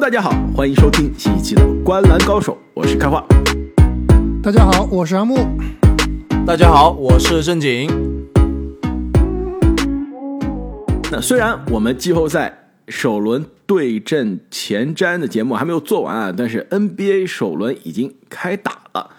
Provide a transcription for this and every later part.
大家好，欢迎收听新一期的《观澜高手》，我是开化。大家好，我是阿木。大家好，我是正经。那虽然我们季后赛首轮对阵前瞻的节目还没有做完啊，但是 NBA 首轮已经开打了。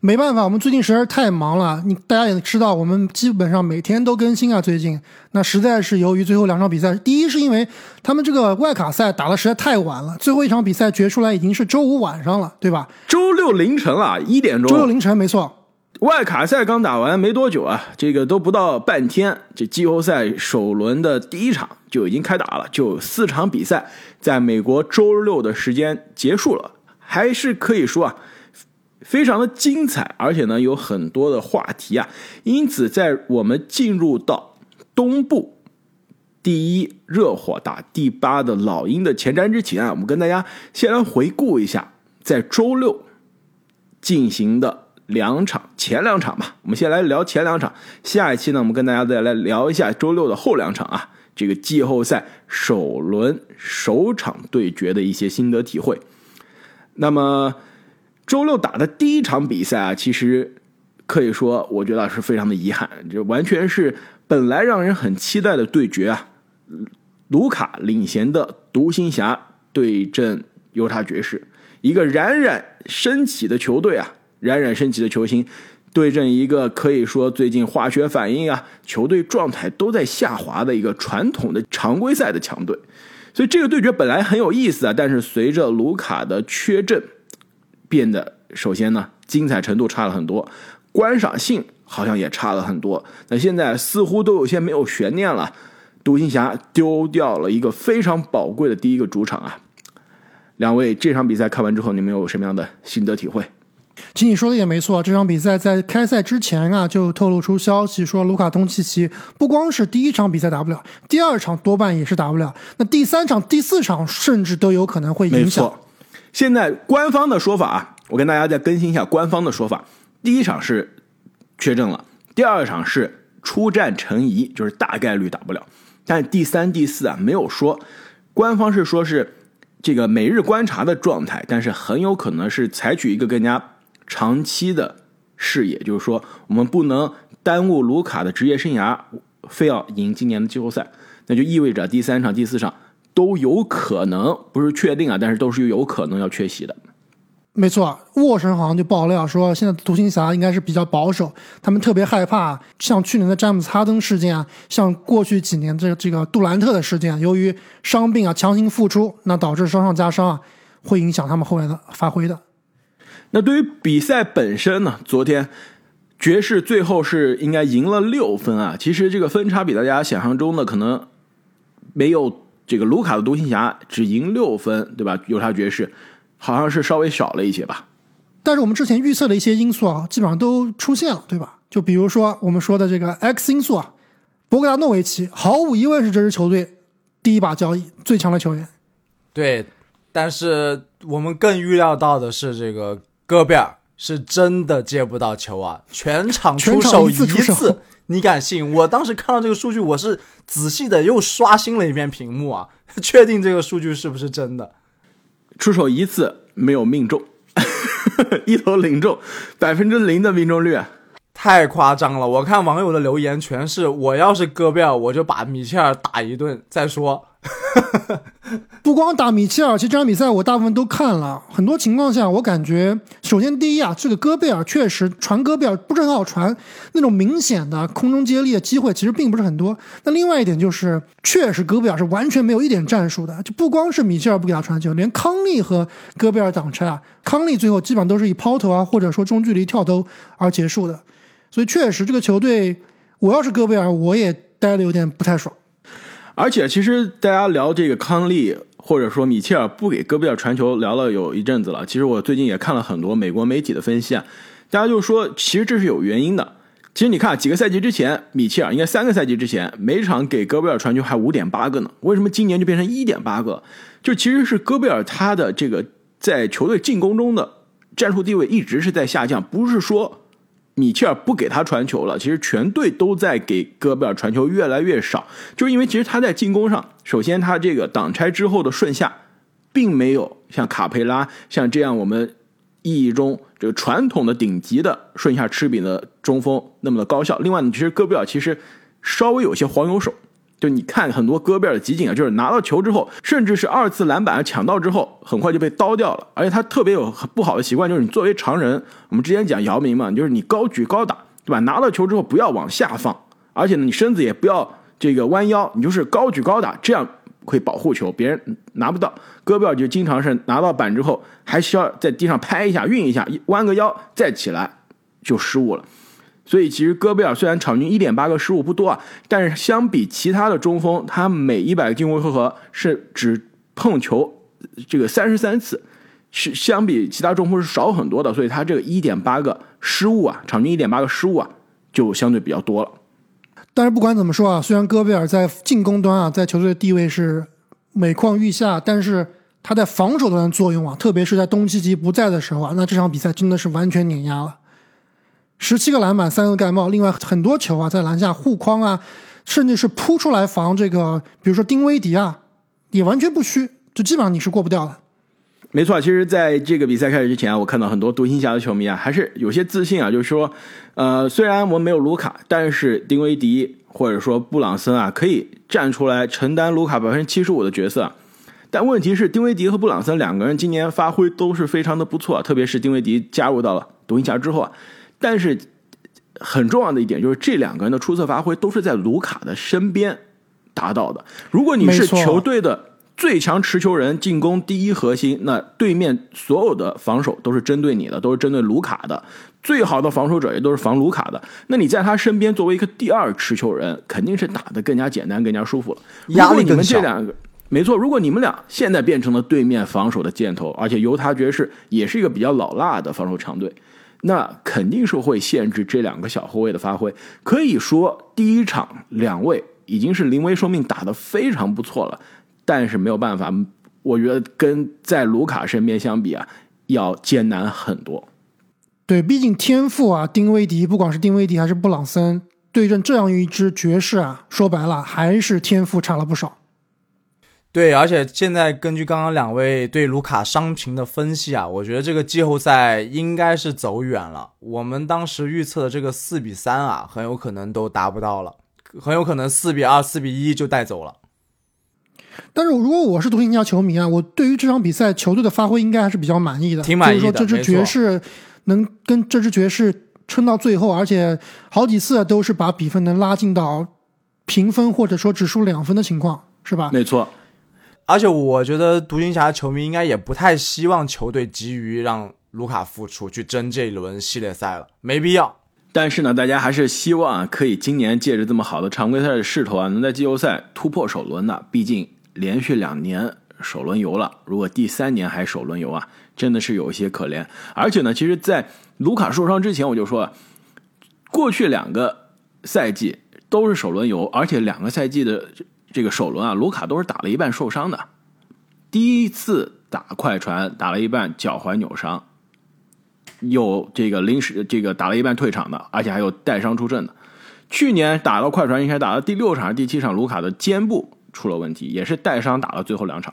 没办法，我们最近实在是太忙了。你大家也知道，我们基本上每天都更新啊。最近那实在是由于最后两场比赛，第一是因为他们这个外卡赛打的实在太晚了，最后一场比赛决出来已经是周五晚上了，对吧？周六凌晨了，一点钟。周六凌晨，没错。外卡赛刚打完没多久啊，这个都不到半天，这季后赛首轮的第一场就已经开打了，就四场比赛在美国周六的时间结束了，还是可以说啊。非常的精彩，而且呢有很多的话题啊，因此在我们进入到东部第一热火打第八的老鹰的前瞻之前啊，我们跟大家先来回顾一下在周六进行的两场前两场吧。我们先来聊前两场，下一期呢我们跟大家再来聊一下周六的后两场啊，这个季后赛首轮首场对决的一些心得体会。那么。周六打的第一场比赛啊，其实可以说，我觉得是非常的遗憾，这完全是本来让人很期待的对决啊。卢卡领衔的独行侠对阵犹他爵士，一个冉冉升起的球队啊，冉冉升起的球星对阵一个可以说最近化学反应啊，球队状态都在下滑的一个传统的常规赛的强队，所以这个对决本来很有意思啊，但是随着卢卡的缺阵。变得首先呢，精彩程度差了很多，观赏性好像也差了很多。那现在似乎都有些没有悬念了，独行侠丢掉了一个非常宝贵的第一个主场啊！两位这场比赛看完之后，你们有什么样的心得体会？其实你说的也没错，这场比赛在开赛之前啊，就透露出消息说，卢卡东契奇不光是第一场比赛打不了，第二场多半也是打不了，那第三场、第四场甚至都有可能会影响。现在官方的说法啊，我跟大家再更新一下官方的说法。第一场是确诊了，第二场是出战成疑，就是大概率打不了。但第三、第四啊没有说，官方是说是这个每日观察的状态，但是很有可能是采取一个更加长期的视野，就是说我们不能耽误卢卡的职业生涯，非要赢今年的季后赛，那就意味着第三场、第四场。都有可能不是确定啊，但是都是有可能要缺席的。没错，沃神好像就爆料说，现在独行侠应该是比较保守，他们特别害怕像去年的詹姆斯哈登事件啊，像过去几年这这个杜兰特的事件，由于伤病啊强行复出，那导致伤上加伤啊，会影响他们后来的发挥的。那对于比赛本身呢？昨天爵士最后是应该赢了六分啊，其实这个分差比大家想象中的可能没有。这个卢卡的独行侠只赢六分，对吧？犹他爵士好像是稍微少了一些吧。但是我们之前预测的一些因素啊，基本上都出现了，对吧？就比如说我们说的这个 X 因素啊，博格达诺维奇毫无疑问是这支球队第一把交易最强的球员。对，但是我们更预料到的是，这个戈贝尔是真的接不到球啊，全场出手一次。你敢信？我当时看到这个数据，我是仔细的又刷新了一遍屏幕啊，确定这个数据是不是真的。出手一次没有命中，一投零中，百分之零的命中率，太夸张了。我看网友的留言全是：我要是戈贝尔，我就把米切尔打一顿再说。不光打米切尔，其实这场比赛我大部分都看了。很多情况下，我感觉，首先第一啊，这个戈贝尔确实传戈贝尔不是很好传，那种明显的空中接力的机会其实并不是很多。那另外一点就是，确实戈贝尔是完全没有一点战术的，就不光是米切尔不给他传球，连康利和戈贝尔挡拆啊，康利最后基本上都是以抛投啊，或者说中距离跳投而结束的。所以确实这个球队，我要是戈贝尔，我也待的有点不太爽。而且，其实大家聊这个康利或者说米切尔不给戈贝尔传球，聊了有一阵子了。其实我最近也看了很多美国媒体的分析啊，大家就说，其实这是有原因的。其实你看，几个赛季之前，米切尔应该三个赛季之前，每场给戈贝尔传球还五点八个呢。为什么今年就变成一点八个？就其实是戈贝尔他的这个在球队进攻中的战术地位一直是在下降，不是说。米切尔不给他传球了，其实全队都在给戈贝尔传球越来越少，就是因为其实他在进攻上，首先他这个挡拆之后的顺下并没有像卡佩拉像这样我们意义中这个传统的顶级的顺下吃饼的中锋那么的高效。另外呢，其实戈贝尔其实稍微有些黄油手，就你看很多戈贝尔的集锦啊，就是拿到球之后，甚至是二次篮板抢到之后，很快就被刀掉了。而且他特别有不好的习惯，就是你作为常人，我们之前讲姚明嘛，就是你高举高打，对吧？拿到球之后不要往下放，而且呢，你身子也不要这个弯腰，你就是高举高打，这样。会保护球，别人拿不到。戈贝尔就经常是拿到板之后，还需要在地上拍一下、运一下，弯个腰再起来就失误了。所以其实戈贝尔虽然场均一点八个失误不多啊，但是相比其他的中锋，他每一百个进攻回合是只碰球这个三十三次，是相比其他中锋是少很多的。所以他这个一点八个失误啊，场均一点八个失误啊，就相对比较多了。但是不管怎么说啊，虽然戈贝尔在进攻端啊，在球队的地位是每况愈下，但是他在防守端的作用啊，特别是在东契奇不在的时候啊，那这场比赛真的是完全碾压了，十七个篮板，三个盖帽，另外很多球啊，在篮下护框啊，甚至是扑出来防这个，比如说丁威迪啊，也完全不虚，就基本上你是过不掉的。没错，其实在这个比赛开始之前，我看到很多独行侠的球迷啊，还是有些自信啊，就是说，呃，虽然我们没有卢卡，但是丁威迪或者说布朗森啊，可以站出来承担卢卡百分之七十五的角色。但问题是，丁威迪和布朗森两个人今年发挥都是非常的不错，特别是丁威迪加入到了独行侠之后啊。但是很重要的一点就是，这两个人的出色发挥都是在卢卡的身边达到的。如果你是球队的。最强持球人，进攻第一核心，那对面所有的防守都是针对你的，都是针对卢卡的。最好的防守者也都是防卢卡的。那你在他身边作为一个第二持球人，肯定是打得更加简单、更加舒服了。压力你们这两个，没错。如果你们俩现在变成了对面防守的箭头，而且犹他爵士也是一个比较老辣的防守强队，那肯定是会限制这两个小后卫的发挥。可以说，第一场两位已经是临危受命，打得非常不错了。但是没有办法，我觉得跟在卢卡身边相比啊，要艰难很多。对，毕竟天赋啊，丁威迪，不管是丁威迪还是布朗森，对阵这样一支爵士啊，说白了还是天赋差了不少。对，而且现在根据刚刚两位对卢卡伤情的分析啊，我觉得这个季后赛应该是走远了。我们当时预测的这个四比三啊，很有可能都达不到了，很有可能四比二、四比一就带走了。但是如果我是独行侠球迷啊，我对于这场比赛球队的发挥应该还是比较满意的。挺满意的，就是说这支爵士能跟这支爵士撑到最后，而且好几次都是把比分能拉近到平分或者说只输两分的情况，是吧？没错。而且我觉得独行侠球迷应该也不太希望球队急于让卢卡复出去争这一轮系列赛了，没必要。但是呢，大家还是希望可以今年借着这么好的常规赛的势头啊，能在季后赛突破首轮的，毕竟。连续两年首轮游了，如果第三年还首轮游啊，真的是有些可怜。而且呢，其实，在卢卡受伤之前，我就说，过去两个赛季都是首轮游，而且两个赛季的这个首轮啊，卢卡都是打了一半受伤的。第一次打快船打了一半脚踝扭伤，有这个临时这个打了一半退场的，而且还有带伤出阵的。去年打到快船应该打到第六场还是、第七场，卢卡的肩部。出了问题，也是带伤打了最后两场。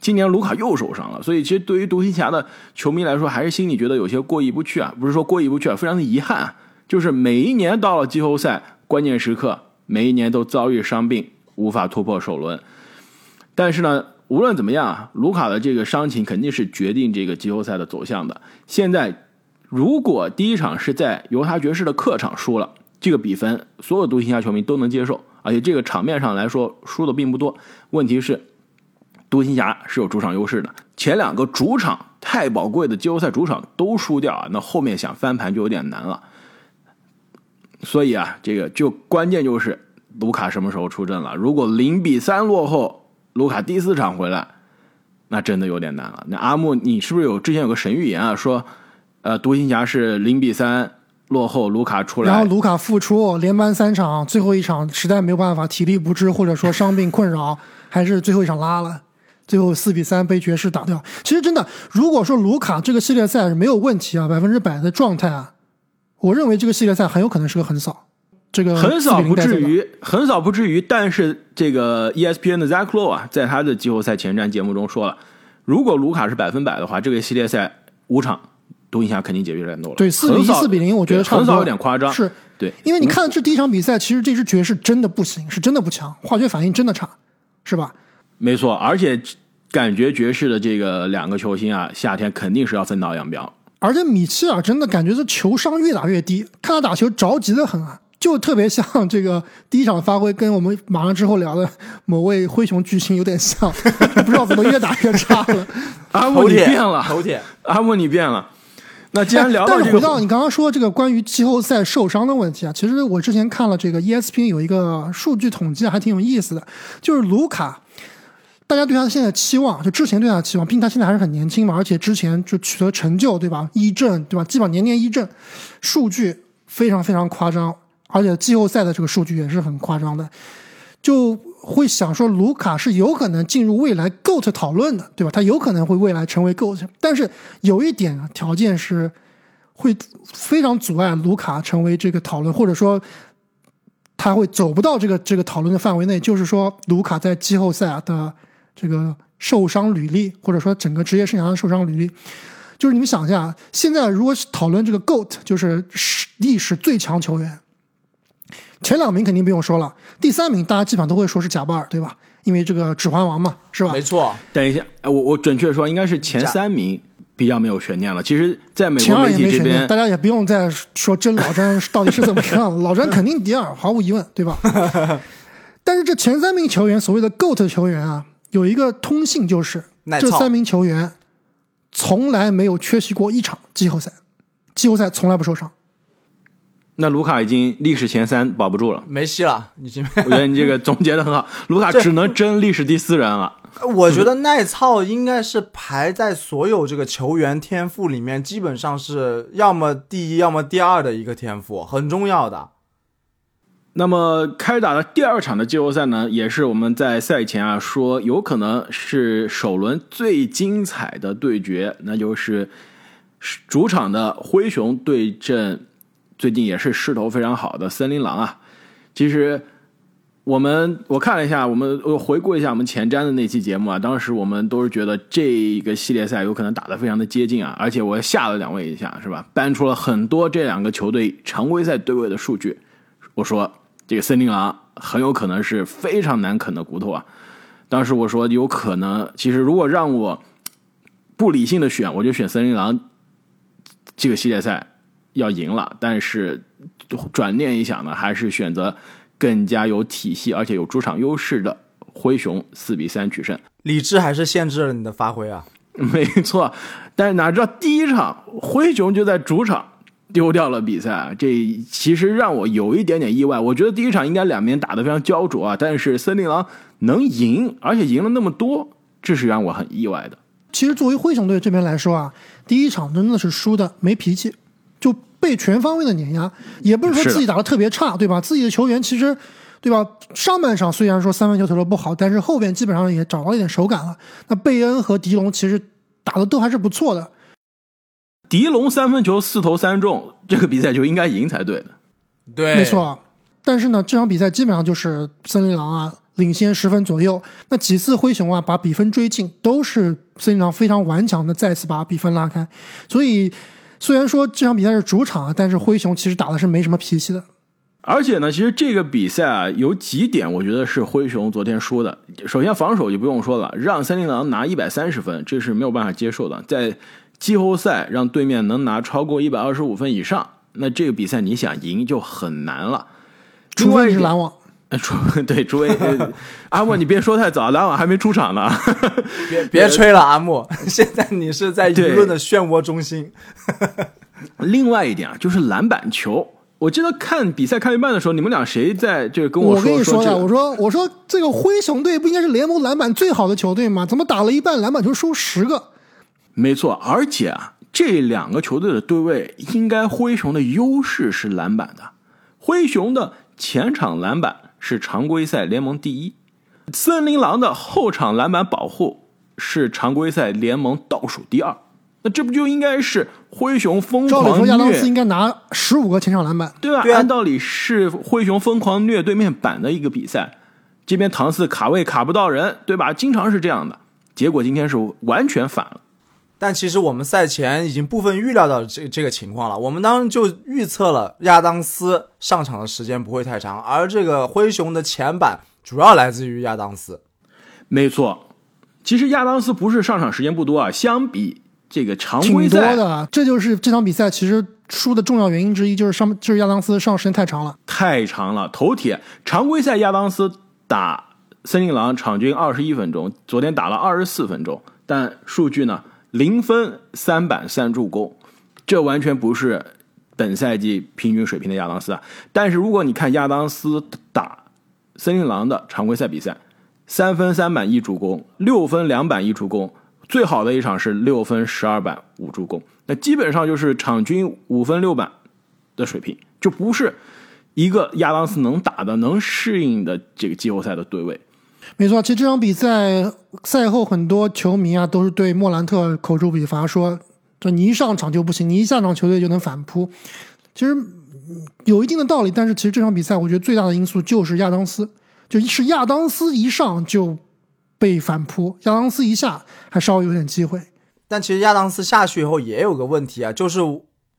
今年卢卡又受伤了，所以其实对于独行侠的球迷来说，还是心里觉得有些过意不去啊。不是说过意不去啊，非常的遗憾。啊就是每一年到了季后赛关键时刻，每一年都遭遇伤病，无法突破首轮。但是呢，无论怎么样啊，卢卡的这个伤情肯定是决定这个季后赛的走向的。现在，如果第一场是在犹他爵士的客场输了，这个比分所有独行侠球迷都能接受。而且这个场面上来说输的并不多，问题是独行侠是有主场优势的，前两个主场太宝贵的季后赛主场都输掉啊，那后面想翻盘就有点难了。所以啊，这个就关键就是卢卡什么时候出阵了。如果零比三落后，卢卡第四场回来，那真的有点难了。那阿木，你是不是有之前有个神预言啊？说，呃，独行侠是零比三。落后，卢卡出来，然后卢卡复出，连扳三场，最后一场实在没有办法，体力不支或者说伤病困扰，还是最后一场拉了，最后四比三被爵士打掉。其实真的，如果说卢卡这个系列赛是没有问题啊，百分之百的状态啊，我认为这个系列赛很有可能是个横扫。这个横扫不至于，很少不至于，但是这个 ESPN 的 Zach Lowe 啊，在他的季后赛前瞻节目中说了，如果卢卡是百分百的话，这个系列赛五场独行侠肯定解决战斗了。对，四比一、四比零，我觉得差不多。有点夸张。是对，因为你看这第一场比赛，其实这支爵士真的不行，是真的不强，化学反应真的差，是吧？没错，而且感觉爵士的这个两个球星啊，夏天肯定是要分道扬镳。而且米切尔真的感觉这球商越打越低，看他打球着急的很啊，就特别像这个第一场发挥，跟我们马上之后聊的某位灰熊巨星有点像，就 不知道怎么越打越差了。阿木你变了，头铁。阿木你变了。那既然聊到但这个，是回到你刚刚说这个关于季后赛受伤的问题啊，其实我之前看了这个 ESPN 有一个数据统计，还挺有意思的，就是卢卡，大家对他现在期望，就之前对他的期望，毕竟他现在还是很年轻嘛，而且之前就取得成就，对吧？一阵，对吧？基本上年年一阵，数据非常非常夸张，而且季后赛的这个数据也是很夸张的，就会想说卢卡是有可能进入未来 GOAT 讨论的，对吧？他有可能会未来成为 GOAT，但是有一点，条件是会非常阻碍卢卡成为这个讨论，或者说他会走不到这个这个讨论的范围内。就是说，卢卡在季后赛的这个受伤履历，或者说整个职业生涯的受伤履历，就是你们想一下，现在如果讨论这个 GOAT，就是史历史最强球员，前两名肯定不用说了，第三名大家基本上都会说是贾巴尔，对吧？因为这个指环王嘛，是吧没？错，等一下，哎我我准确说应该是前三名比较没有悬念了。其实，在美前二国媒体这也没悬念，边大，家也不用再说真老詹到底是怎么样了，老詹肯定第二，毫无疑问，对吧？但是这前三名球员，所谓的 GOAT 球员啊，有一个通性，就是这三名球员从来没有缺席过一场季后赛，季后赛从来不受伤。那卢卡已经历史前三保不住了。没戏了，已经。我觉得你这个总结的很好，卢卡只能争历史第四人了。我觉得耐操应该是排在所有这个球员天赋里面，基本上是要么第一，要么第二的一个天赋，很重要的。那么开打的第二场的季后赛呢，也是我们在赛前啊说有可能是首轮最精彩的对决，那就是主场的灰熊对阵最近也是势头非常好的森林狼啊。其实我们我看了一下，我们我回顾一下我们前瞻的那期节目啊，当时我们都是觉得这个系列赛有可能打得非常的接近啊，而且我吓了两位一下，是吧？搬出了很多这两个球队常规赛对位的数据。我说这个森林狼很有可能是非常难啃的骨头啊。当时我说有可能，其实如果让我不理性的选，我就选森林狼这个系列赛要赢了。但是转念一想呢，还是选择更加有体系而且有主场优势的灰熊四比三取胜。理智还是限制了你的发挥啊。没错，但是哪知道第一场灰熊就在主场丢掉了比赛啊，这其实让我有一点点意外。我觉得第一场应该两边打得非常焦灼啊，但是森林狼能赢，而且赢了那么多，这是让我很意外的。其实作为灰熊队这边来说啊，第一场真的是输的没脾气，就被全方位的碾压，也不是说自己打的特别差，对吧？自己的球员其实，对吧？上半场虽然说三分球投的不好，但是后边基本上也找到一点手感了。那贝恩和迪龙其实打的都还是不错的，迪龙三分球四投三中，这个比赛就应该赢才对的。对，没错。但是呢，这场比赛基本上就是森林狼啊领先十分左右。那几次灰熊啊把比分追进，都是森林狼非常顽强的再次把比分拉开。所以虽然说这场比赛是主场啊，但是灰熊其实打的是没什么脾气的。而且呢，其实这个比赛啊，有几点我觉得是灰熊昨天输的。首先防守就不用说了，让森林狼拿一百三十分，这是没有办法接受的。在季后赛让对面能拿超过一百二十五分以上，那这个比赛你想赢就很难了。除非是篮网，呃除 对，除非呃阿莫，你别说太早，篮网还没出场呢。别别吹了，阿木，现在你是在舆论的漩涡中心。另外一点啊，就是篮板球。我记得看比赛看一半的时候，你们俩谁在这个跟我说跟你说的，这个我说我说这个灰熊队不应该是联盟篮板最好的球队吗？怎么打了一半篮板球输十个？没错，而且啊，这两个球队的对位，应该灰熊的优势是篮板的。灰熊的前场篮板是常规赛联盟第一，森林狼的后场篮板保护是常规赛联盟倒数第二。那这不就应该是灰熊疯狂照理说，亚当斯，应该拿十五个前场篮板。对吧？对啊按道理是灰熊疯狂虐对面板的一个比赛。这边唐斯卡位卡不到人，对吧？经常是这样的。结果今天是完全反了。但其实我们赛前已经部分预料到这这个情况了，我们当时就预测了亚当斯上场的时间不会太长，而这个灰熊的前板主要来自于亚当斯。没错，其实亚当斯不是上场时间不多啊，相比这个常规挺多赛的，这就是这场比赛其实输的重要原因之一，就是上就是亚当斯上时间太长了。太长了，头铁。常规赛亚当斯打森林狼场均二十一分钟，昨天打了二十四分钟，但数据呢零分三板三助攻，这完全不是本赛季平均水平的亚当斯啊。但是如果你看亚当斯打森林狼的常规赛比赛，三分三板一助攻，六分两板一助攻，最好的一场是六分十二板五助攻，那基本上就是场均五分六板的水平，就不是一个亚当斯能打的、能适应的这个季后赛的对位。没错，其实这场比赛赛后很多球迷啊都是对莫兰特口诛笔伐，说这你一上场就不行，你一下场球队就能反扑。其实有一定的道理，但是其实这场比赛我觉得最大的因素就是亚当斯，就是亚当斯一上就被反扑，亚当斯一下还稍微有点机会。但其实亚当斯下去以后也有个问题啊，就是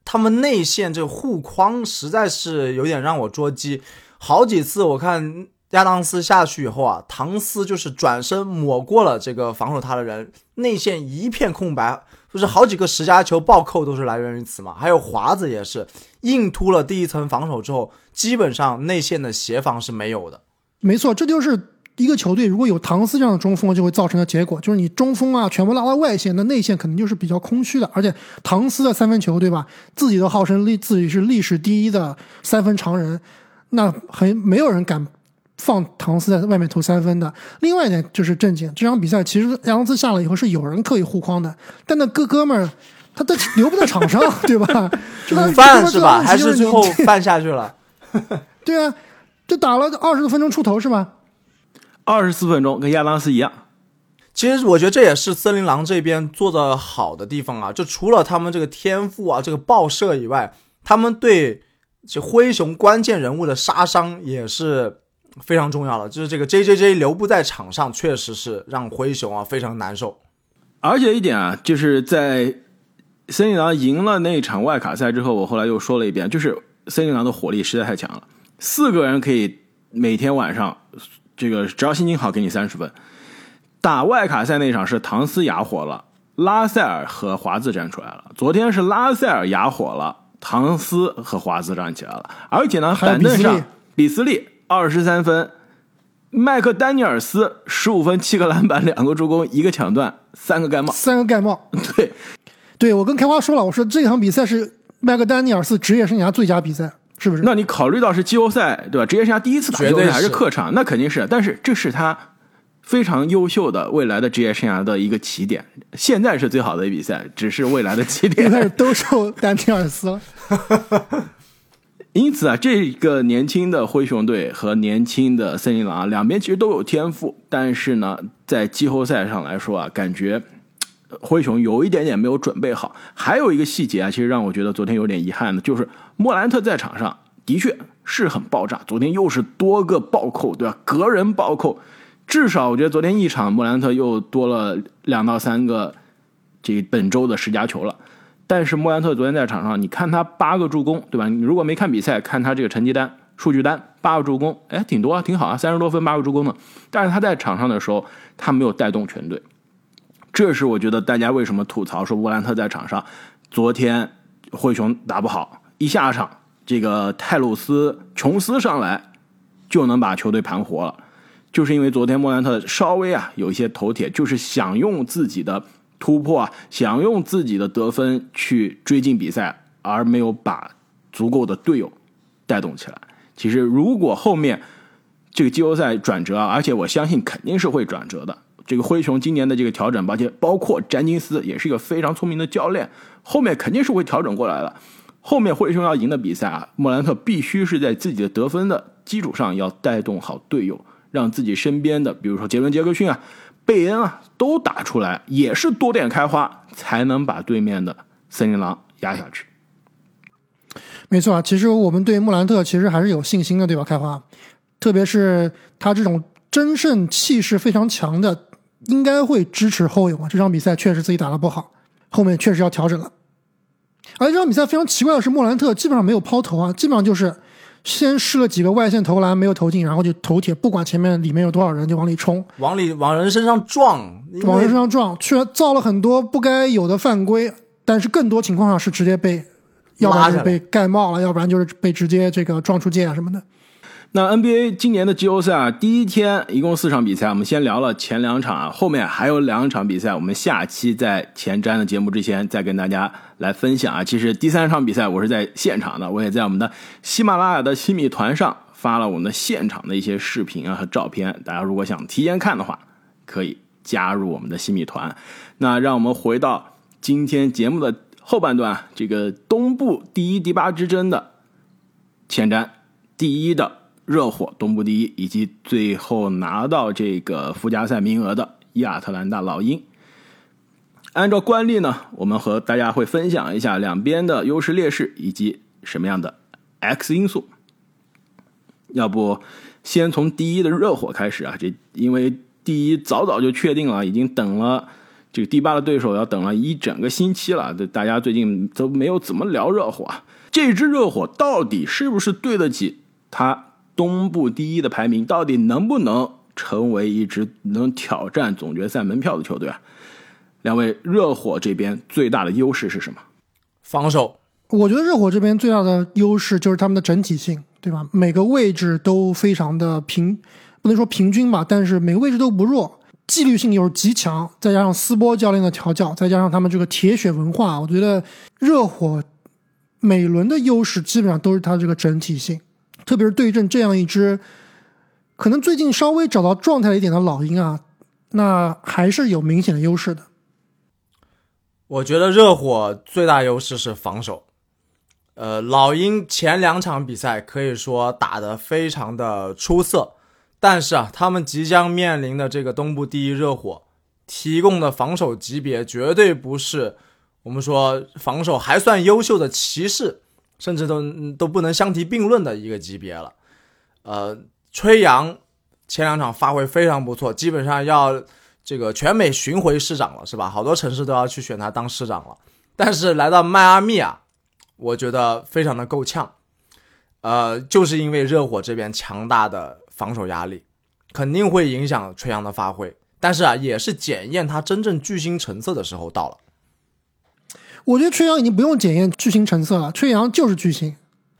他们内线这护框实在是有点让我捉急。好几次我看亚当斯下去以后啊，唐斯就是转身抹过了这个防守他的人，内线一片空白，就是好几个十佳球暴扣都是来源于此嘛。还有华子也是硬突了第一层防守之后，基本上内线的协防是没有的。没错，这就是一个球队如果有唐斯这样的中锋，就会造成的结果，就是你中锋啊全部拉到外线，那内线肯定就是比较空虚的。而且唐斯的三分球，对吧？自己都号称历自己是历史第一的三分常人，那很没有人敢放唐斯在外面投三分的。另外一点就是正经，这场比赛其实亚当斯下了以后是有人刻意护框的，但那哥哥们儿他都留不在场上，对吧？就他午饭是吧？还是最后你饭下去了？对啊，就打了二十多分钟出头是吧？二十四分钟跟亚当斯一样，其实我觉得这也是森林狼这边做的好的地方啊，就除了他们这个天赋啊、这个爆射以外，他们对这灰熊关键人物的杀伤也是非常重要的。就是这个 J J J 留不在场上，确实是让灰熊啊非常难受。而且一点啊，就是在森林狼赢了那场外卡赛之后，我后来又说了一遍，就是森林狼的火力实在太强了，四个人可以每天晚上这个只要心情好给你三十分。打外卡赛那场是唐斯哑火了，拉塞尔和华兹站出来了。昨天是拉塞尔哑火了，唐斯和华兹站起来了，而且呢，板凳上比斯利比斯利二十三分，麦克丹尼尔斯十五分七个篮板两个助攻一个抢断三个盖帽，三个盖帽。对。对我跟开花说了，我说这场比赛是麦克丹尼尔斯职业生涯最佳比赛，是不是？那你考虑到是季后赛，对吧？职业生涯第一次打季后绝对赛还是是客场，那肯定是。但是这是他非常优秀的未来的职业生涯的一个起点。现在是最好的比赛，只是未来的起点开始点。都受丹尼尔斯了。因此啊，这个年轻的灰熊队和年轻的森林狼啊，两边其实都有天赋，但是呢，在季后赛上来说啊，感觉灰熊有一点点没有准备好。还有一个细节啊，其实让我觉得昨天有点遗憾的，就是莫兰特在场上的确是很爆炸，昨天又是多个暴扣，对吧？隔人暴扣，至少我觉得昨天一场莫兰特又多了两到三个这本周的十佳球了。但是莫兰特昨天在场上，你看他八个助攻，对吧？你如果没看比赛，看他这个成绩单、数据单，八个助攻，哎，挺多啊，挺好啊，三十多分，八个助攻呢。但是他在场上的时候，他没有带动全队，这是我觉得大家为什么吐槽说莫兰特在场上，昨天灰熊打不好，一下场这个泰鲁斯琼斯上来就能把球队盘活了，就是因为昨天莫兰特稍微啊有一些头铁，就是想用自己的突破啊，想用自己的得分去追进比赛，而没有把足够的队友带动起来。其实如果后面这个季后赛转折啊，而且我相信肯定是会转折的。这个灰熊今年的这个调整，而且包括詹金斯也是一个非常聪明的教练，后面肯定是会调整过来的。后面灰熊要赢的比赛啊，莫兰特必须是在自己的得分的基础上，要带动好队友，让自己身边的，比如说杰伦·杰克逊啊、贝恩啊都打出来，也是多点开花，才能把对面的森林狼压下去。没错啊，其实我们对穆兰特其实还是有信心的，对吧？开花，特别是他这种争胜气势非常强的应该会支持后勇啊。这场比赛确实自己打得不好，后面确实要调整了。而这场比赛非常奇怪的是，莫兰特基本上没有抛投啊，基本上就是先试了几个外线投篮没有投进，然后就头铁，不管前面里面有多少人就往里冲，往里往人身上撞，往人身上撞，却造了很多不该有的犯规。但是更多情况下是直接被，要不然就是被盖帽了，要不然就是被直接这个撞出界啊什么的。那 NBA 今年的季后赛啊，第一天一共四场比赛，我们先聊了前两场啊，后面还有两场比赛，我们下期在前瞻的节目之前再跟大家来分享啊。其实第三场比赛我是在现场的，我也在我们的喜马拉雅的新米团上发了我们的现场的一些视频啊和照片，大家如果想提前看的话，可以加入我们的新米团。那让我们回到今天节目的后半段，这个东部第一、第八之争的前瞻，第一的。热火东部第一，以及最后拿到这个附加赛名额的亚特兰大老鹰。按照惯例呢，我们和大家会分享一下两边的优势劣势以及什么样的 X 因素。要不先从第一的热火开始啊？这因为第一早早就确定了，已经等了这个第八的对手要等了一整个星期了。这大家最近都没有怎么聊热火，这支热火到底是不是对得起他？东部第一的排名到底能不能成为一支能挑战总决赛门票的球队啊？两位热火这边最大的优势是什么？防守。我觉得热火这边最大的优势就是他们的整体性，对吧？每个位置都非常的平，不能说平均吧，但是每个位置都不弱，纪律性又是极强，再加上斯波教练的调教，再加上他们这个铁血文化，我觉得热火每轮的优势基本上都是他这个整体性。特别是对阵这样一支可能最近稍微找到状态一点的老鹰啊，那还是有明显的优势的。我觉得热火最大优势是防守。呃，老鹰前两场比赛可以说打得非常的出色，但是啊，他们即将面临的这个东部第一热火提供的防守级别，绝对不是我们说防守还算优秀的骑士。甚至都都不能相提并论的一个级别了，呃，吹杨前两场发挥非常不错，基本上要这个全美巡回市长了，是吧？好多城市都要去选他当市长了。但是来到迈阿密啊，我觉得非常的够呛，呃，就是因为热火这边强大的防守压力，肯定会影响吹杨的发挥。但是啊，也是检验他真正巨星成色的时候到了。我觉得缺氧已经不用检验巨星成色了，缺氧就是巨星。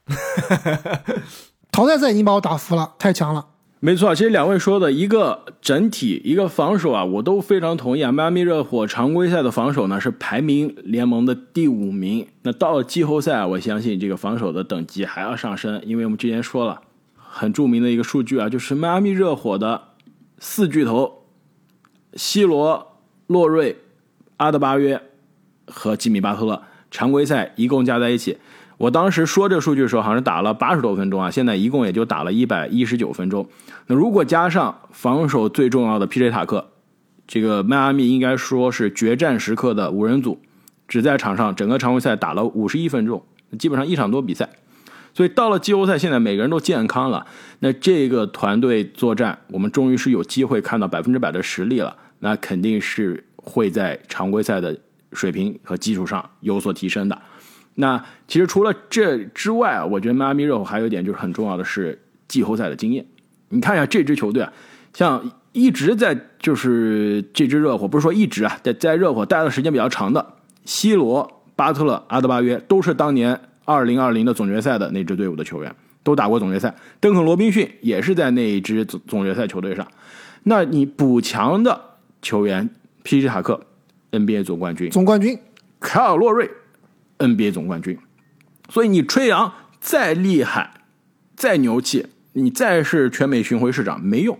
淘汰赛已经把我打服了，太强了。没错，其实两位说的一个整体，一个防守啊，我都非常同意啊。迈阿密热火常规赛的防守呢是排名联盟的第五名，那到了季后赛，我相信这个防守的等级还要上升，因为我们之前说了很著名的一个数据啊，就是迈阿密热火的四巨头：西罗、洛瑞、阿德巴约。和吉米巴特勒常规赛一共加在一起，我当时说这数据的时候，好像打了八十多分钟啊，现在一共也就打了一百一十九分钟。那如果加上防守最重要的 P.J. 塔克，这个迈阿密应该说是决战时刻的五人组，只在场上整个常规赛打了五十一分钟，基本上一场多比赛。所以到了季后赛，现在每个人都健康了，那这个团队作战，我们终于是有机会看到百分之百的实力了。那肯定是会在常规赛的。水平和基础上有所提升的。那其实除了这之外，我觉得迈阿密热火还有一点就是很重要的是季后赛的经验。你看一下这支球队啊，像一直在就是这支热火，不是说一直啊，在在热火待的时间比较长的西罗、巴特勒、阿德巴约，都是当年二零二零的总决赛的那支队伍的球员，都打过总决赛。邓肯·罗宾逊也是在那一支总总决赛球队上。那你补强的球员，P.J. 塔克。NBA 总冠军，总冠军，凯尔洛瑞，NBA 总冠军。所以你吹杨再厉害，再牛气，你再是全美巡回市长没用。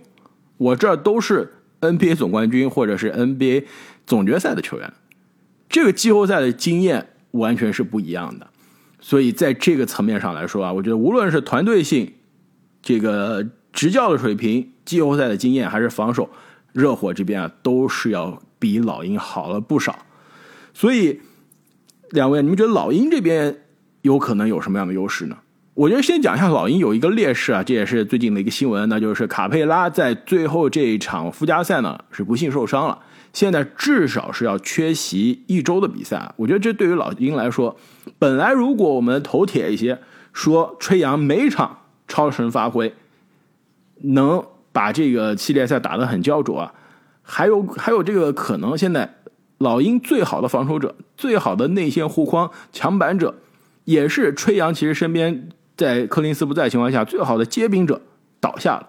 我这都是 NBA 总冠军或者是 NBA 总决赛的球员，这个季后赛的经验完全是不一样的。所以在这个层面上来说啊，我觉得无论是团队性、这个执教的水平、季后赛的经验，还是防守，热火这边啊都是要。比老鹰好了不少，所以两位，你们觉得老鹰这边有可能有什么样的优势呢？我觉得先讲一下老鹰有一个劣势啊，这也是最近的一个新闻，那就是卡佩拉在最后这一场附加赛呢是不幸受伤了，现在至少是要缺席一周的比赛。我觉得这对于老鹰来说，本来如果我们头铁一些，说吹杨每场超神发挥，能把这个系列赛打得很焦灼啊，还有还有这个可能，现在老鹰最好的防守者、最好的内线护框抢板者，也是吹杨其实身边。在柯林斯不在情况下，最好的接兵者倒下了，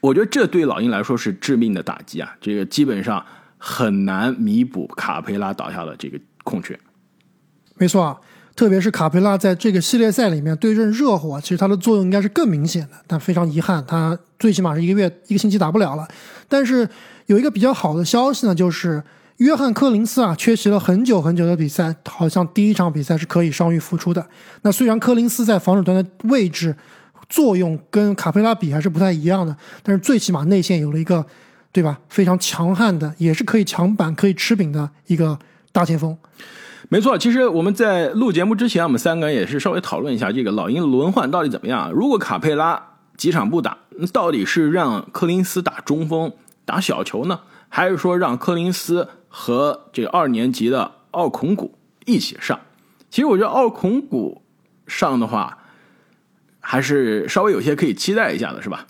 我觉得这对老鹰来说是致命的打击啊！这个基本上很难弥补卡佩拉倒下的这个空缺。没错啊，特别是卡佩拉在这个系列赛里面对阵热火，其实他的作用应该是更明显的，但非常遗憾，他最起码是一个月一个星期打不了了。但是有一个比较好的消息呢，就是。约翰·柯林斯啊，缺席了很久很久的比赛，好像第一场比赛是可以伤愈复出的。那虽然柯林斯在防守端的位置作用跟卡佩拉比还是不太一样的，但是最起码内线有了一个，对吧？非常强悍的，也是可以抢板、可以吃饼的一个大前锋。没错，其实我们在录节目之前，我们三个人也是稍微讨论一下这个老鹰轮换到底怎么样。如果卡佩拉几场不打，到底是让柯林斯打中锋打小球呢，还是说让柯林斯？和这个二年级的奥孔古一起上，其实我觉得奥孔古上的话，还是稍微有些可以期待一下的，是吧？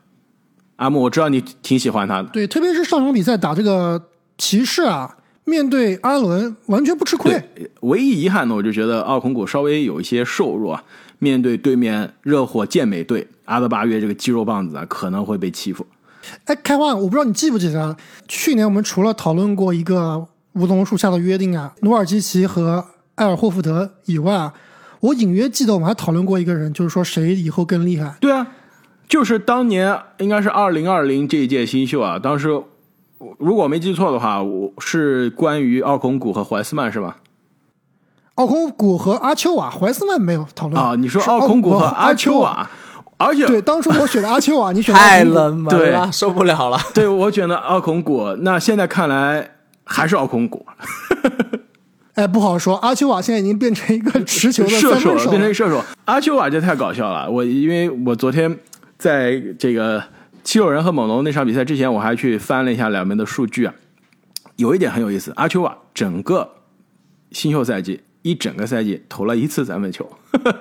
阿木，我知道你挺喜欢他的。对，特别是上场比赛打这个骑士啊，面对阿伦完全不吃亏。唯一遗憾呢，我就觉得奥孔古稍微有一些瘦弱啊，面对对面热火健美队阿德巴约这个肌肉棒子啊，可能会被欺负。哎，开花，我不知道你记不记得，去年我们除了讨论过一个梧桐树下的约定啊，努尔基奇和埃尔霍福德以外啊，我隐约记得我们还讨论过一个人，就是说谁以后更厉害？对啊，就是当年应该是二零二零这一届新秀啊，当时如果我没记错的话，我是关于奥孔古和怀斯曼是吧？奥孔古和阿丘瓦，怀斯曼没有讨论啊？你说奥孔古和阿丘瓦？而且对，当初我选的阿丘瓦，你选太冷门了，受不了了。对我选的奥孔古，那现在看来还是奥孔古。哎，不好说，阿丘瓦现在已经变成一个持球的射手了，变成射手。阿丘瓦这太搞笑了，我因为我昨天在这个七六人和猛龙那场比赛之前，我还去翻了一下两边的数据啊，有一点很有意思，阿丘瓦整个新秀赛季。一整个赛季投了一次三分球，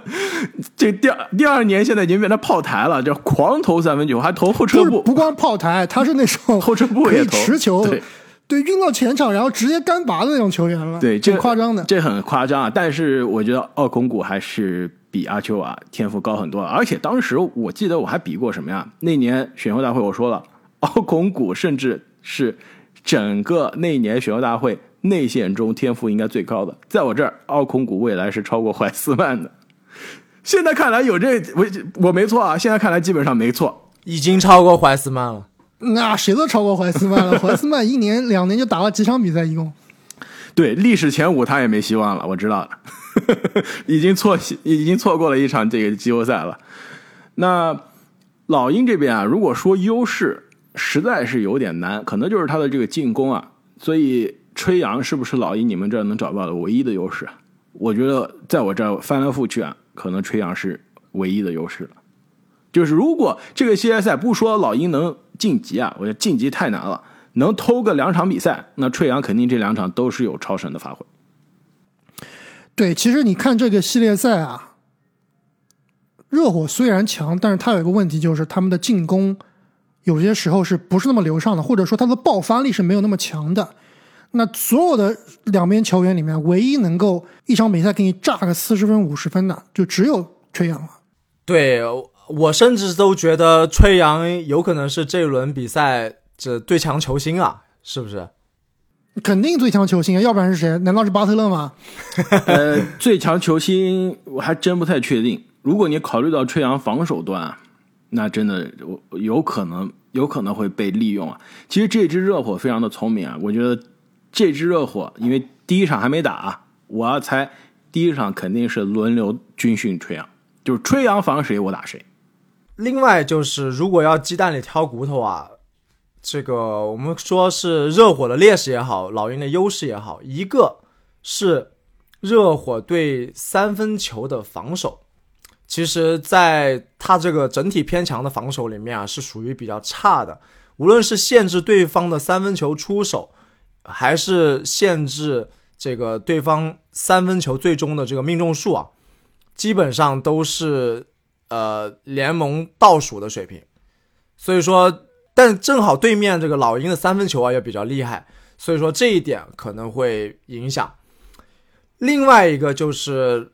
这第二第二年现在已经变成炮台了，这狂投三分球，还投后撤步。不光炮台，他是那种后撤步也投持球，对，运到前场然后直接干拔的那种球员了。对，这夸张的，这很夸张啊！但是我觉得奥孔古还是比阿丘瓦天赋高很多，而且当时我记得我还比过什么呀？那年选秀大会我说了，奥孔古甚至是整个那年选秀大会。内线中天赋应该最高的，在我这儿，奥孔古未来是超过怀斯曼的。现在看来有这我我没错啊，现在看来基本上没错，已经超过怀斯曼了。那谁都超过怀斯曼了，怀斯曼一年两年就打了几场比赛，一共。对，历史前五他也没希望了，我知道了，已经错已经错过了一场这个季后赛了。那老鹰这边啊，如果说优势，实在是有点难，可能就是他的这个进攻啊，所以。吹杨是不是老鹰你们这能找到的唯一的优势？我觉得在我这翻来覆去啊，可能吹杨是唯一的优势了。就是如果这个系列赛不说老鹰能晋级啊，我觉得晋级太难了。能偷个两场比赛，那吹杨肯定这两场都是有超神的发挥。对，其实你看这个系列赛啊，热火虽然强，但是他有一个问题，就是他们的进攻有些时候是不是那么流畅的，或者说他的爆发力是没有那么强的。那所有的两边球员里面，唯一能够一场比赛给你炸个四十分、五十分的，就只有吹杨了。对我甚至都觉得吹杨有可能是这一轮比赛这最强球星啊，是不是？肯定最强球星啊，要不然是谁？难道是巴特勒吗？呃，最强球星我还真不太确定。如果你考虑到吹杨防守端，那真的有可能有可能会被利用啊。其实这支热火非常的聪明啊，我觉得。这支热火，因为第一场还没打，我要猜第一场肯定是轮流军训吹杨，就是吹杨防谁我打谁。另外就是，如果要鸡蛋里挑骨头啊，这个我们说是热火的劣势也好，老鹰的优势也好，一个是热火对三分球的防守，其实在他这个整体偏强的防守里面啊，是属于比较差的。无论是限制对方的三分球出手，还是限制这个对方三分球最终的这个命中数啊，基本上都是呃联盟倒数的水平。所以说，但正好对面这个老鹰的三分球啊也比较厉害，所以说这一点可能会影响。另外一个就是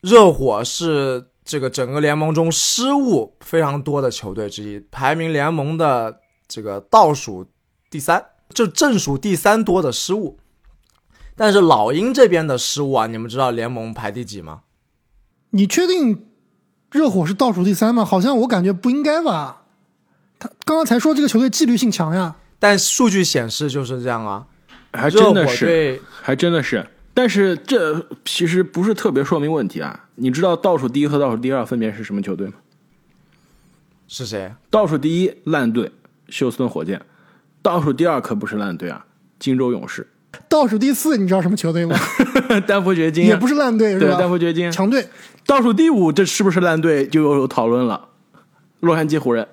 热火是这个整个联盟中失误非常多的球队之一，排名联盟的这个倒数第三，就正数第三多的失误。但是老鹰这边的失误啊，你们知道联盟排第几吗？你确定热火是倒数第三吗？好像我感觉不应该吧。他刚刚才说这个球队纪律性强呀，但数据显示就是这样啊，还真的是，还真的是。但是这其实不是特别说明问题啊。你知道倒数第一和倒数第二分别是什么球队吗？是谁？倒数第一烂队休斯顿火箭，倒数第二可不是烂队啊，金州勇士，倒数第四你知道什么球队吗？丹佛掘金啊也不是烂队是对吧？丹佛掘金。强队。倒数第五这是不是烂队就有讨论了？洛杉矶湖人。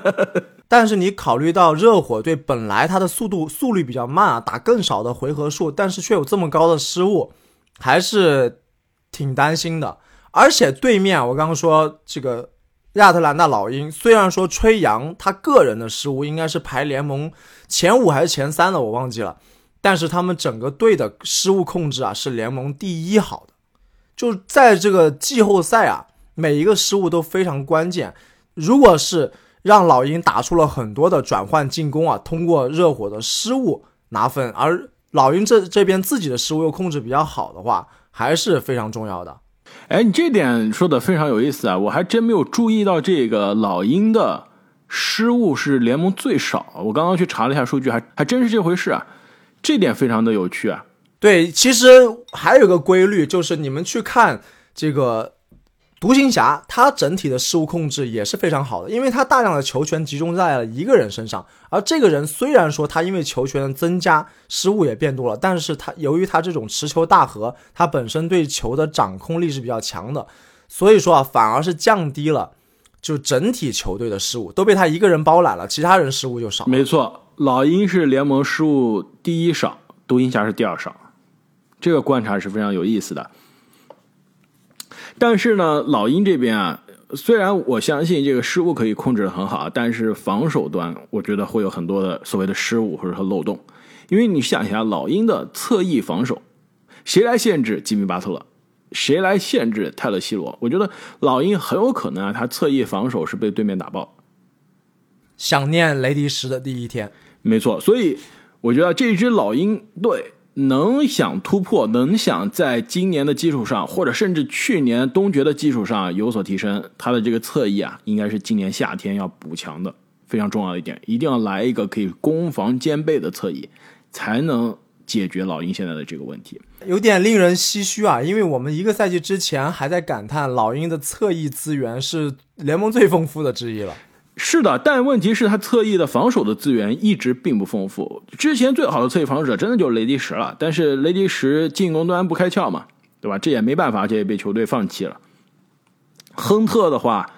但是你考虑到热火队本来它的速度速率比较慢啊，打更少的回合数，但是却有这么高的失误，还是挺担心的。而且对面我刚刚说这个亚特兰大老鹰，虽然说吹杨他个人的失误应该是排联盟前五还是前三的，我忘记了，但是他们整个队的失误控制啊是联盟第一好的。就在这个季后赛啊，每一个失误都非常关键。如果是让老鹰打出了很多的转换进攻啊，通过热火的失误拿分，而老鹰这这边自己的失误又控制比较好的话，还是非常重要的。哎，你这点说的非常有意思啊！我还真没有注意到这个老鹰的失误是联盟最少。我刚刚去查了一下数据，还还真是这回事啊！这点非常的有趣啊！对，其实还有一个规律，就是你们去看这个独行侠，他整体的失误控制也是非常好的，因为他大量的球权集中在了一个人身上，而这个人虽然说他因为球权的增加，失误也变多了，但是他由于他这种持球大核，他本身对球的掌控力是比较强的，所以说啊，反而是降低了就整体球队的失误都被他一个人包揽了，其他人失误就少。没错，老鹰是联盟失误第一少，独行侠是第二少，这个观察是非常有意思的。但是呢，老鹰这边啊，虽然我相信这个失误可以控制的很好，但是防守端我觉得会有很多的所谓的失误或者说漏洞，因为你想一下，老鹰的侧翼防守，谁来限制吉米巴特勒？谁来限制泰勒西罗？我觉得老鹰很有可能啊，他侧翼防守是被对面打爆。想念雷迪什的第一天，没错，所以我觉得这支老鹰队能想突破，能想在今年的基础上，或者甚至去年东决的基础上有所提升，他的这个侧翼啊，应该是今年夏天要补强的非常重要的一点，一定要来一个可以攻防兼备的侧翼，才能解决老鹰现在的这个问题。有点令人唏嘘啊，因为我们一个赛季之前还在感叹老鹰的侧翼资源是联盟最丰富的之一了。是的，但问题是，他侧翼的防守的资源一直并不丰富。之前最好的侧翼防守者真的就是雷迪什了，但是雷迪什进攻端不开窍嘛，对吧？这也没办法，这也被球队放弃了。亨特的话，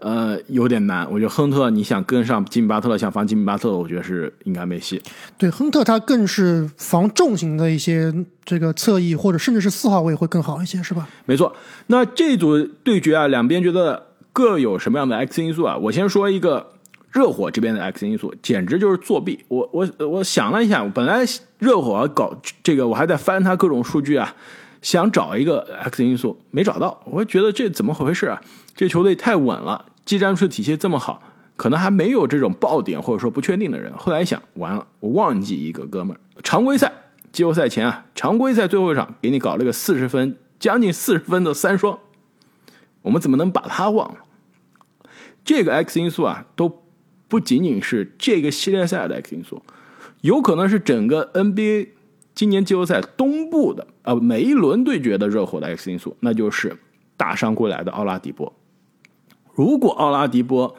呃，有点难。我觉得亨特，你想跟上吉米巴特勒，想防吉米巴特勒，我觉得是应该没戏。对，亨特他更是防重型的一些这个侧翼或者甚至是四号位会更好一些，是吧？没错。那这组对决啊，两边觉得各有什么样的 X 因素啊？我先说一个热火这边的 X 因素，简直就是作弊。我我我想了一下，本来热火搞这个，我还在翻他各种数据啊，想找一个 X 因素，没找到。我觉得这怎么回事啊？这球队太稳了，技战术体系这么好，可能还没有这种爆点或者说不确定的人。后来一想，完了，我忘记一个哥们儿，常规赛、季后赛前啊，常规赛最后一场给你搞了个四十分，将近四十分的三双，我们怎么能把他忘了？这个 X 因素啊，都不仅仅是这个系列赛的 X 因素，有可能是整个 NBA 今年季后赛东部的啊、每一轮对决的热火的 X 因素，那就是大伤归来的奥拉迪波。如果奥拉迪波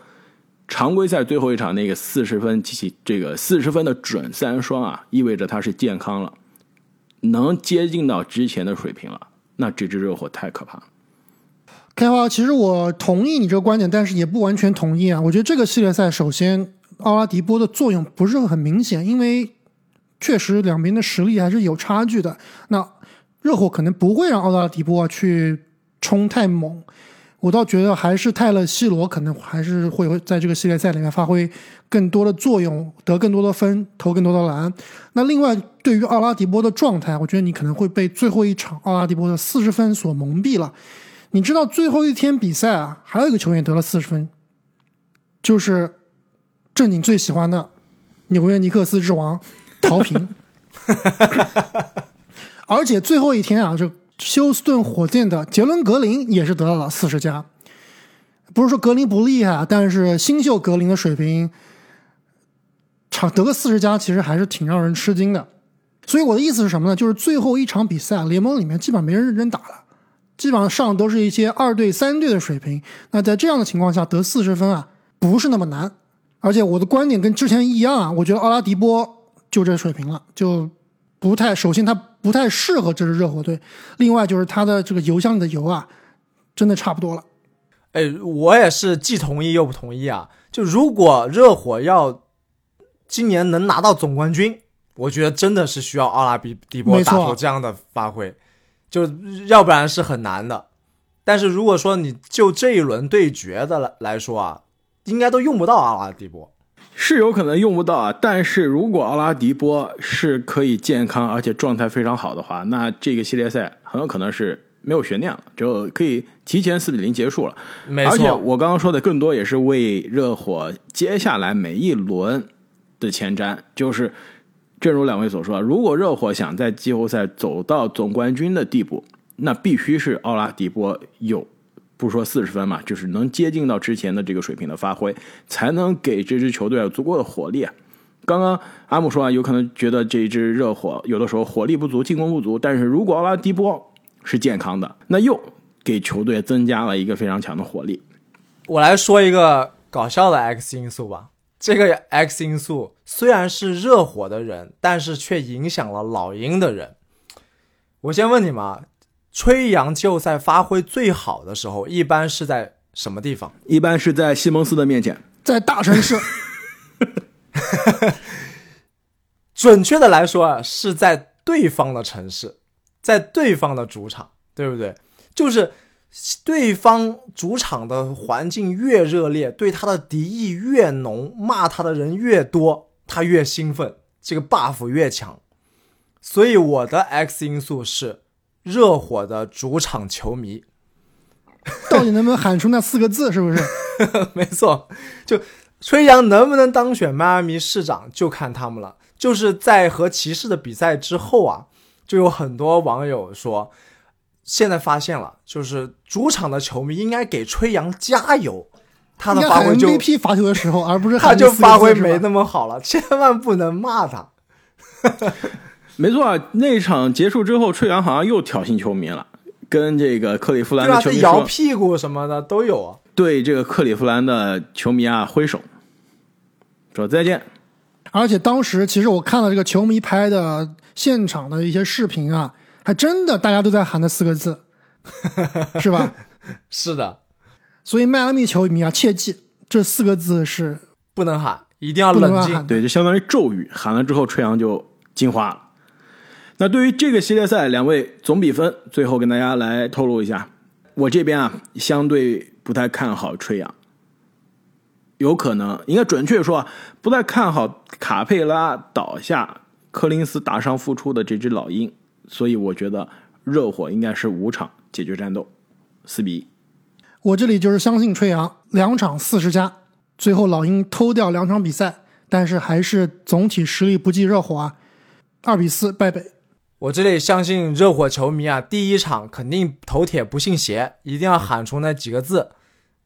常规赛最后一场那个四十分及其这个四十分的准三双啊，意味着他是健康了，能接近到之前的水平了，那这支热火太可怕了。开花，其实我同意你这个观点，但是也不完全同意啊。我觉得这个系列赛，首先奥拉迪波的作用不是很明显，因为确实两边的实力还是有差距的。那热火可能不会让奥拉迪波去冲太猛，我倒觉得还是泰勒·西罗可能还是会在这个系列赛里面发挥更多的作用，得更多的分，投更多的篮。那另外，对于奥拉迪波的状态，我觉得你可能会被最后一场奥拉迪波的四十分所蒙蔽了。你知道最后一天比赛啊，还有一个球员得了四十分，就是正经最喜欢的纽约尼克斯之王陶平，而且最后一天啊，这休斯顿火箭的杰伦格林也是得到了四十加。不是说格林不厉害，但是新秀格林的水平，场得个四十加，其实还是挺让人吃惊的。所以我的意思是什么呢？就是最后一场比赛，联盟里面基本上没人认真打了。基本上上都是一些二队、三队的水平。那在这样的情况下得四十分啊，不是那么难。而且我的观点跟之前一样啊，我觉得奥拉迪波就这水平了，就不太。首先他不太适合这支热火队，另外就是他的这个油箱里的油啊，真的差不多了。哎，我也是既同意又不同意啊。就如果热火要今年能拿到总冠军，我觉得真的是需要奥拉比迪波打出这样的发挥。就要不然是很难的，但是如果说你就这一轮对决的来来说啊，应该都用不到阿拉迪波，是有可能用不到啊。但是如果阿拉迪波是可以健康而且状态非常好的话，那这个系列赛很有可能是没有悬念了，就可以提前四比零结束了。没错，而且我刚刚说的更多也是为热火接下来每一轮的前瞻，就是。正如两位所说，如果热火想在季后赛走到总冠军的地步，那必须是奥拉迪波有，不说四十分嘛，就是能接近到之前的这个水平的发挥，才能给这支球队有足够的火力啊。刚刚阿姆说啊，有可能觉得这一支热火有的时候火力不足，进攻不足，但是如果奥拉迪波是健康的，那又给球队增加了一个非常强的火力。我来说一个搞笑的 X 因素吧。这个 X 因素虽然是热火的人，但是却影响了老鹰的人。我先问你们啊，吹杨季后赛发挥最好的时候，一般是在什么地方？一般是在西蒙斯的面前，在大城市。准确的来说啊，是在对方的城市，在对方的主场，对不对？就是。对方主场的环境越热烈，对他的敌意越浓，骂他的人越多，他越兴奋，这个 buff 越强。所以我的 X 因素是热火的主场球迷，到底能不能喊出那四个字？是不是？没错，就吹杨能不能当选迈阿密市长，就看他们了。就是在和骑士的比赛之后啊，就有很多网友说。现在发现了，就是主场的球迷应该给吹杨加油，他的发挥就 MVP 罚球的时候，而不是他就发挥没那么好了，千万不能骂他。没错啊，那场结束之后，吹杨好像又挑衅球迷了，跟这个克利夫兰的球迷摇屁股什么的都有啊。对这个克利夫兰的球迷啊挥手说再见。而且当时其实我看了这个球迷拍的现场的一些视频啊。还真的，大家都在喊那四个字，是吧？是的，所以迈阿密球迷啊，切记这四个字是不能喊，一定要冷静。对，就相当于咒语，喊了之后，吹杨就进化了。那对于这个系列赛，两位总比分，最后跟大家来透露一下，我这边啊，相对不太看好吹杨，有可能，应该准确说，不太看好卡佩拉倒下，柯林斯打伤复出的这只老鹰。所以我觉得热火应该是五场解决战斗，四比一。我这里就是相信吹杨两场四十加，最后老鹰偷掉两场比赛，但是还是总体实力不及热火啊，二比四败北。我这里相信热火球迷啊，第一场肯定头铁不信邪，一定要喊出那几个字，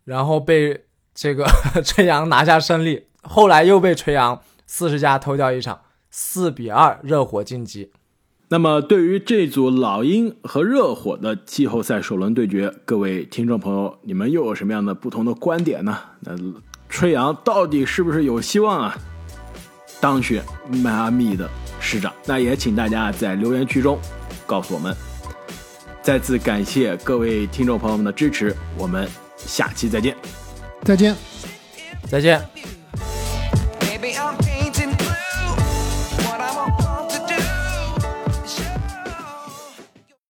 然后被这个 吹杨拿下胜利，后来又被吹杨四十加偷掉一场，四比二热火晋级。那么，对于这组老鹰和热火的季后赛首轮对决，各位听众朋友，你们又有什么样的不同的观点呢？那吹杨到底是不是有希望啊，当选迈阿密的市长？那也请大家在留言区中告诉我们。再次感谢各位听众朋友们的支持，我们下期再见。再见。再见。